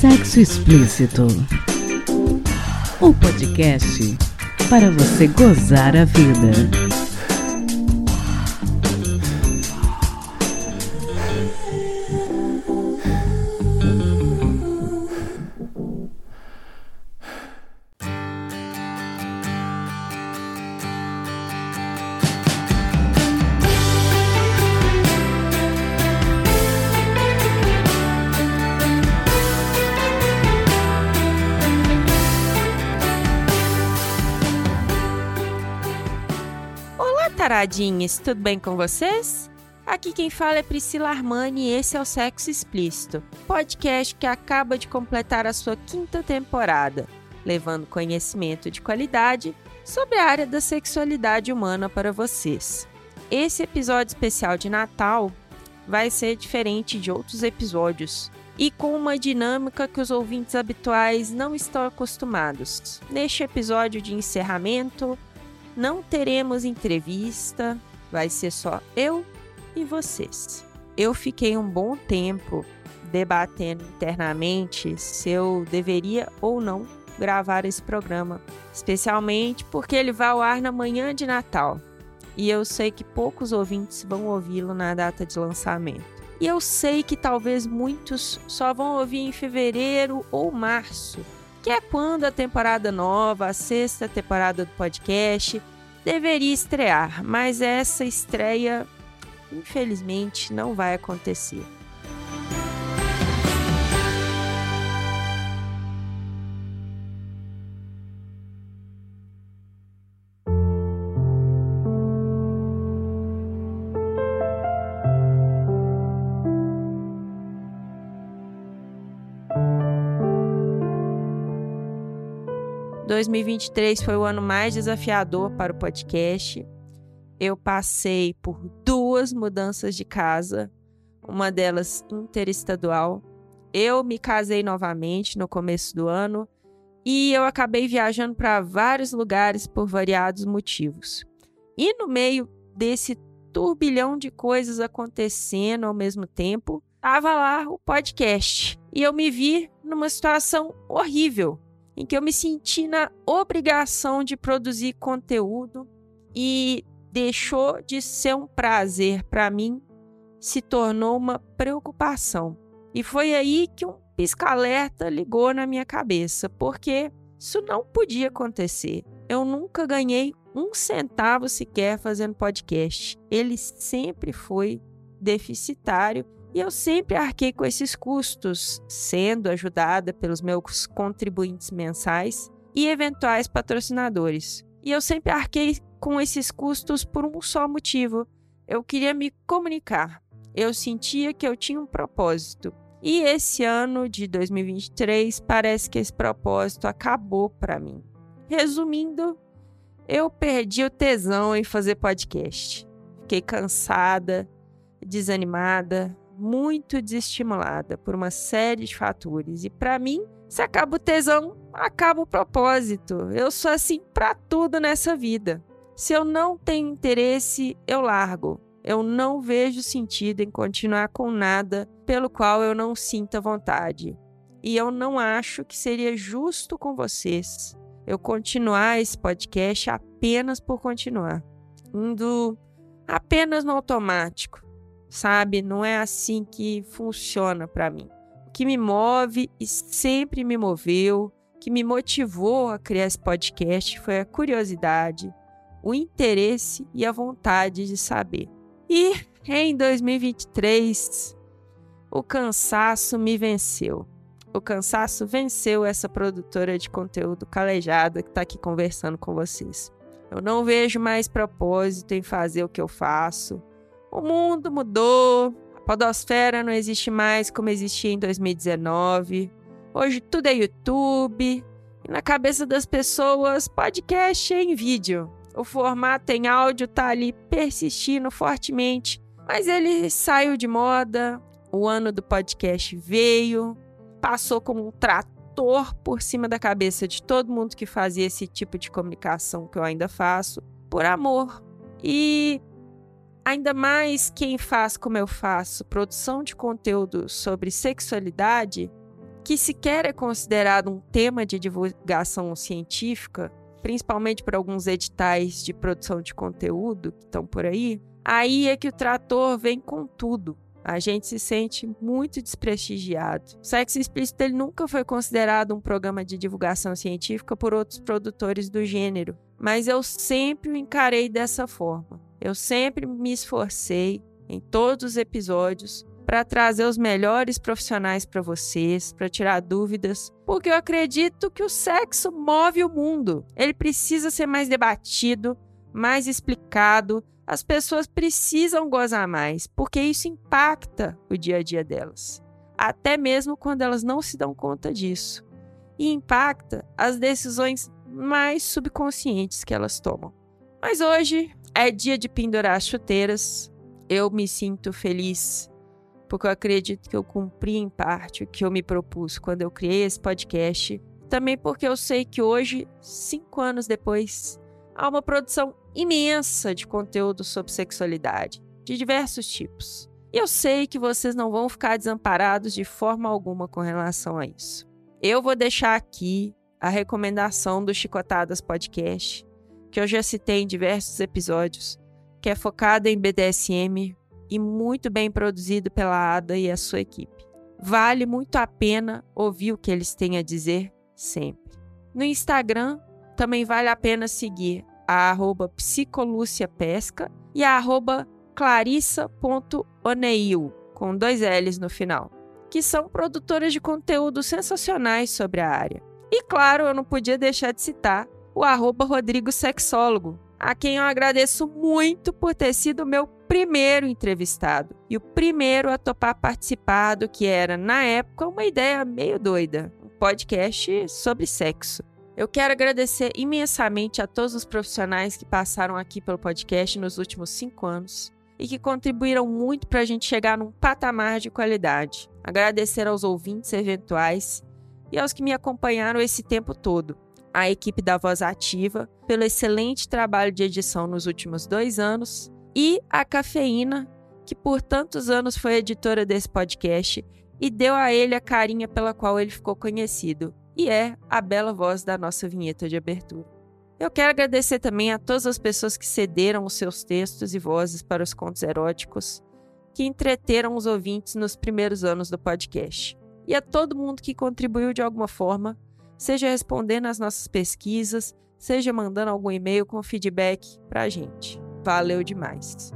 Sexo Explícito. O podcast para você gozar a vida. Olá, taradinhas, tudo bem com vocês? Aqui quem fala é Priscila Armani e esse é o Sexo Explícito, podcast que acaba de completar a sua quinta temporada, levando conhecimento de qualidade sobre a área da sexualidade humana para vocês. Esse episódio especial de Natal vai ser diferente de outros episódios e com uma dinâmica que os ouvintes habituais não estão acostumados. Neste episódio de encerramento, não teremos entrevista, vai ser só eu e vocês. Eu fiquei um bom tempo debatendo internamente se eu deveria ou não gravar esse programa, especialmente porque ele vai ao ar na manhã de Natal. E eu sei que poucos ouvintes vão ouvi-lo na data de lançamento. E eu sei que talvez muitos só vão ouvir em fevereiro ou março, que é quando a temporada nova, a sexta temporada do podcast, deveria estrear, mas essa estreia, infelizmente, não vai acontecer. 2023 foi o ano mais desafiador para o podcast. Eu passei por duas mudanças de casa, uma delas interestadual. Eu me casei novamente no começo do ano e eu acabei viajando para vários lugares por variados motivos. E no meio desse turbilhão de coisas acontecendo ao mesmo tempo, estava lá o podcast. E eu me vi numa situação horrível, em que eu me senti na obrigação de produzir conteúdo e deixou de ser um prazer para mim, se tornou uma preocupação. E foi aí que um pisca-alerta ligou na minha cabeça, porque isso não podia acontecer. Eu nunca ganhei um centavo sequer fazendo podcast. Ele sempre foi deficitário e eu sempre arquei com esses custos, sendo ajudada pelos meus contribuintes mensais e eventuais patrocinadores. E eu sempre arquei com esses custos por um só motivo: eu queria me comunicar. Eu sentia que eu tinha um propósito. E esse ano de 2023 parece que esse propósito acabou para mim. Resumindo, eu perdi o tesão em fazer podcast. Fiquei cansada, desanimada, muito desestimulada por uma série de fatores. E para mim, se acaba o tesão, acaba o propósito. Eu sou assim para tudo nessa vida. Se eu não tenho interesse, eu largo. Eu não vejo sentido em continuar com nada pelo qual eu não sinta vontade. E eu não acho que seria justo com vocês eu continuar esse podcast apenas por continuar, indo apenas no automático, sabe? Não é assim que funciona para mim. O que me move e sempre me moveu, que me motivou a criar esse podcast foi a curiosidade, o interesse e a vontade de saber. E em 2023, o cansaço me venceu. O cansaço venceu essa produtora de conteúdo calejada que está aqui conversando com vocês. Eu não vejo mais propósito em fazer o que eu faço. O mundo mudou, a podosfera não existe mais como existia em 2019. Hoje tudo é YouTube. E na cabeça das pessoas, podcast é em vídeo. O formato em áudio tá ali persistindo fortemente, mas ele saiu de moda. O ano do podcast veio, passou como um trator por cima da cabeça de todo mundo que fazia esse tipo de comunicação que eu ainda faço, por amor. E ainda mais quem faz como eu faço, produção de conteúdo sobre sexualidade, que sequer é considerado um tema de divulgação científica, principalmente por alguns editais de produção de conteúdo que estão por aí, aí é que o trator vem com tudo. A gente se sente muito desprestigiado. O Sexo Explícito ele nunca foi considerado um programa de divulgação científica por outros produtores do gênero, mas eu sempre o encarei dessa forma. Eu sempre me esforcei em todos os episódios para trazer os melhores profissionais para vocês, para tirar dúvidas, porque eu acredito que o sexo move o mundo. Ele precisa ser mais debatido, mais explicado. As pessoas precisam gozar mais, porque isso impacta o dia a dia delas, até mesmo quando elas não se dão conta disso. E impacta as decisões mais subconscientes que elas tomam. Mas hoje é dia de pendurar as chuteiras. Eu me sinto feliz porque eu acredito que eu cumpri em parte o que eu me propus quando eu criei esse podcast. Também porque eu sei que hoje, cinco anos depois, há uma produção imensa de conteúdo sobre sexualidade, de diversos tipos. E eu sei que vocês não vão ficar desamparados de forma alguma com relação a isso. Eu vou deixar aqui a recomendação do Chicotadas Podcast, que eu já citei em diversos episódios, que é focado em BDSM, e muito bem produzido pela Ada e a sua equipe. Vale muito a pena ouvir o que eles têm a dizer sempre. No Instagram, também vale a pena seguir a arroba psicolúciapesca e a arroba clarissa.oneil, com dois L's no final, que são produtoras de conteúdo sensacionais sobre a área. E claro, eu não podia deixar de citar o arroba Rodrigo Sexólogo, a quem eu agradeço muito por ter sido meu primeiro entrevistado e o primeiro a topar participar do que era, na época, uma ideia meio doida, um podcast sobre sexo. Eu quero agradecer imensamente a todos os profissionais que passaram aqui pelo podcast nos últimos cinco anos e que contribuíram muito para a gente chegar num patamar de qualidade. Agradecer aos ouvintes eventuais e aos que me acompanharam esse tempo todo a equipe da Voz Ativa pelo excelente trabalho de edição nos últimos dois anos e a Cafeína, que por tantos anos foi editora desse podcast e deu a ele a carinha pela qual ele ficou conhecido, e é a bela voz da nossa vinheta de abertura. Eu quero agradecer também a todas as pessoas que cederam os seus textos e vozes para os contos eróticos, que entreteram os ouvintes nos primeiros anos do podcast, e a todo mundo que contribuiu de alguma forma seja respondendo às nossas pesquisas, seja mandando algum e-mail com feedback para a gente. Valeu demais!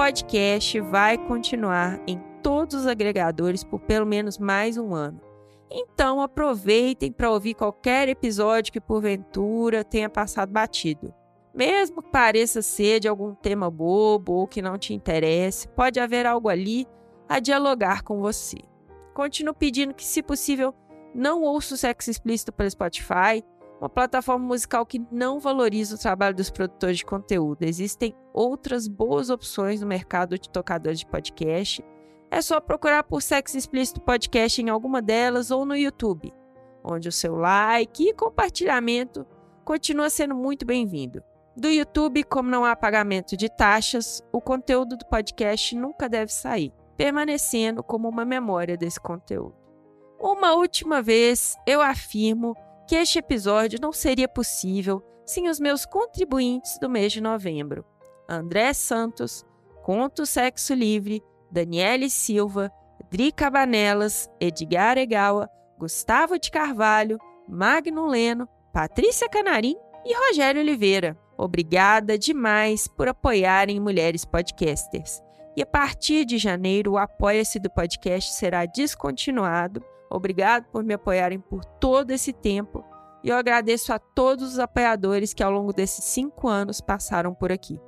Podcast vai continuar em todos os agregadores por pelo menos mais um ano. Então aproveitem para ouvir qualquer episódio que porventura tenha passado batido. Mesmo que pareça ser de algum tema bobo ou que não te interesse, pode haver algo ali a dialogar com você. Continuo pedindo que, se possível, não ouça o sexo explícito pelo Spotify uma plataforma musical que não valoriza o trabalho dos produtores de conteúdo. Existem outras boas opções no mercado de tocadores de podcast. É só procurar por Sexo Explícito Podcast em alguma delas ou no YouTube, onde o seu like e compartilhamento continua sendo muito bem-vindo. Do YouTube, como não há pagamento de taxas, o conteúdo do podcast nunca deve sair, permanecendo como uma memória desse conteúdo. Uma última vez, eu afirmo que este episódio não seria possível sem os meus contribuintes do mês de novembro: André Santos, Conto Sexo Livre, Daniele Silva, Dri Cabanelas, Edgar Egawa, Gustavo de Carvalho, Magno Leno, Patrícia Canarim e Rogério Oliveira. Obrigada demais por apoiarem Mulheres Podcasters. E a partir de janeiro, o Apoia-se do podcast será descontinuado Obrigado por me apoiarem por todo esse tempo e eu agradeço a todos os apoiadores que ao longo desses cinco anos passaram por aqui.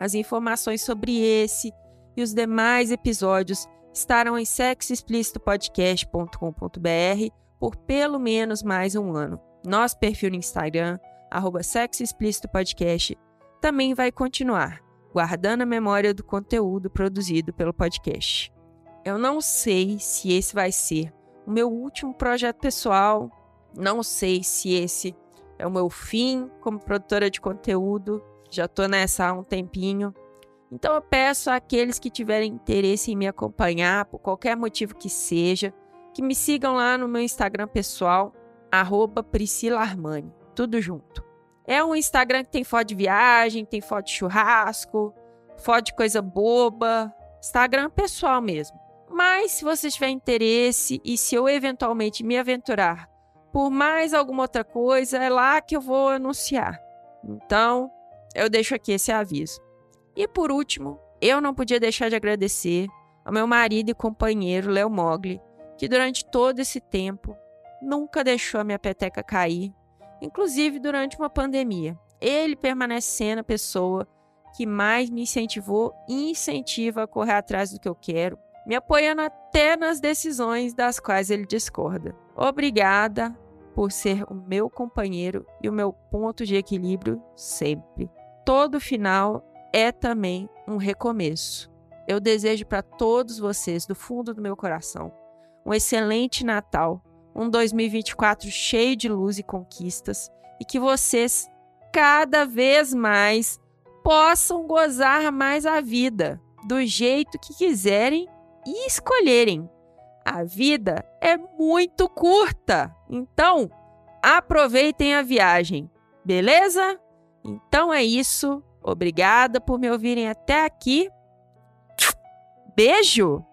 As informações sobre esse e os demais episódios estarão em sexoexplicitopodcast.com.br por pelo menos mais um ano. Nosso perfil no Instagram, arroba Sexo também vai continuar, guardando a memória do conteúdo produzido pelo podcast. Eu não sei se esse vai ser o meu último projeto pessoal, não sei se esse é o meu fim como produtora de conteúdo, já estou nessa há um tempinho. Então eu peço àqueles que tiverem interesse em me acompanhar, por qualquer motivo que seja, que me sigam lá no meu Instagram pessoal, arroba Priscila Armani, tudo junto. É um Instagram que tem foto de viagem, tem foto de churrasco, foto de coisa boba, Instagram pessoal mesmo. Mas se você tiver interesse e se eu eventualmente me aventurar por mais alguma outra coisa, é lá que eu vou anunciar. Então, eu deixo aqui esse aviso. E por último, eu não podia deixar de agradecer ao meu marido e companheiro Léo Mogli, que durante todo esse tempo nunca deixou a minha peteca cair, inclusive durante uma pandemia. Ele permanece sendo a pessoa que mais me incentivou e incentiva a correr atrás do que eu quero, me apoiando até nas decisões das quais ele discorda. Obrigada por ser o meu companheiro e o meu ponto de equilíbrio sempre. Todo final é também um recomeço. Eu desejo para todos vocês, do fundo do meu coração, um excelente Natal, um 2024 cheio de luz e conquistas e que vocês cada vez mais possam gozar mais a vida do jeito que quiserem e escolherem. A vida é muito curta, então aproveitem a viagem, beleza? Então é isso. Obrigada por me ouvirem até aqui. Beijo!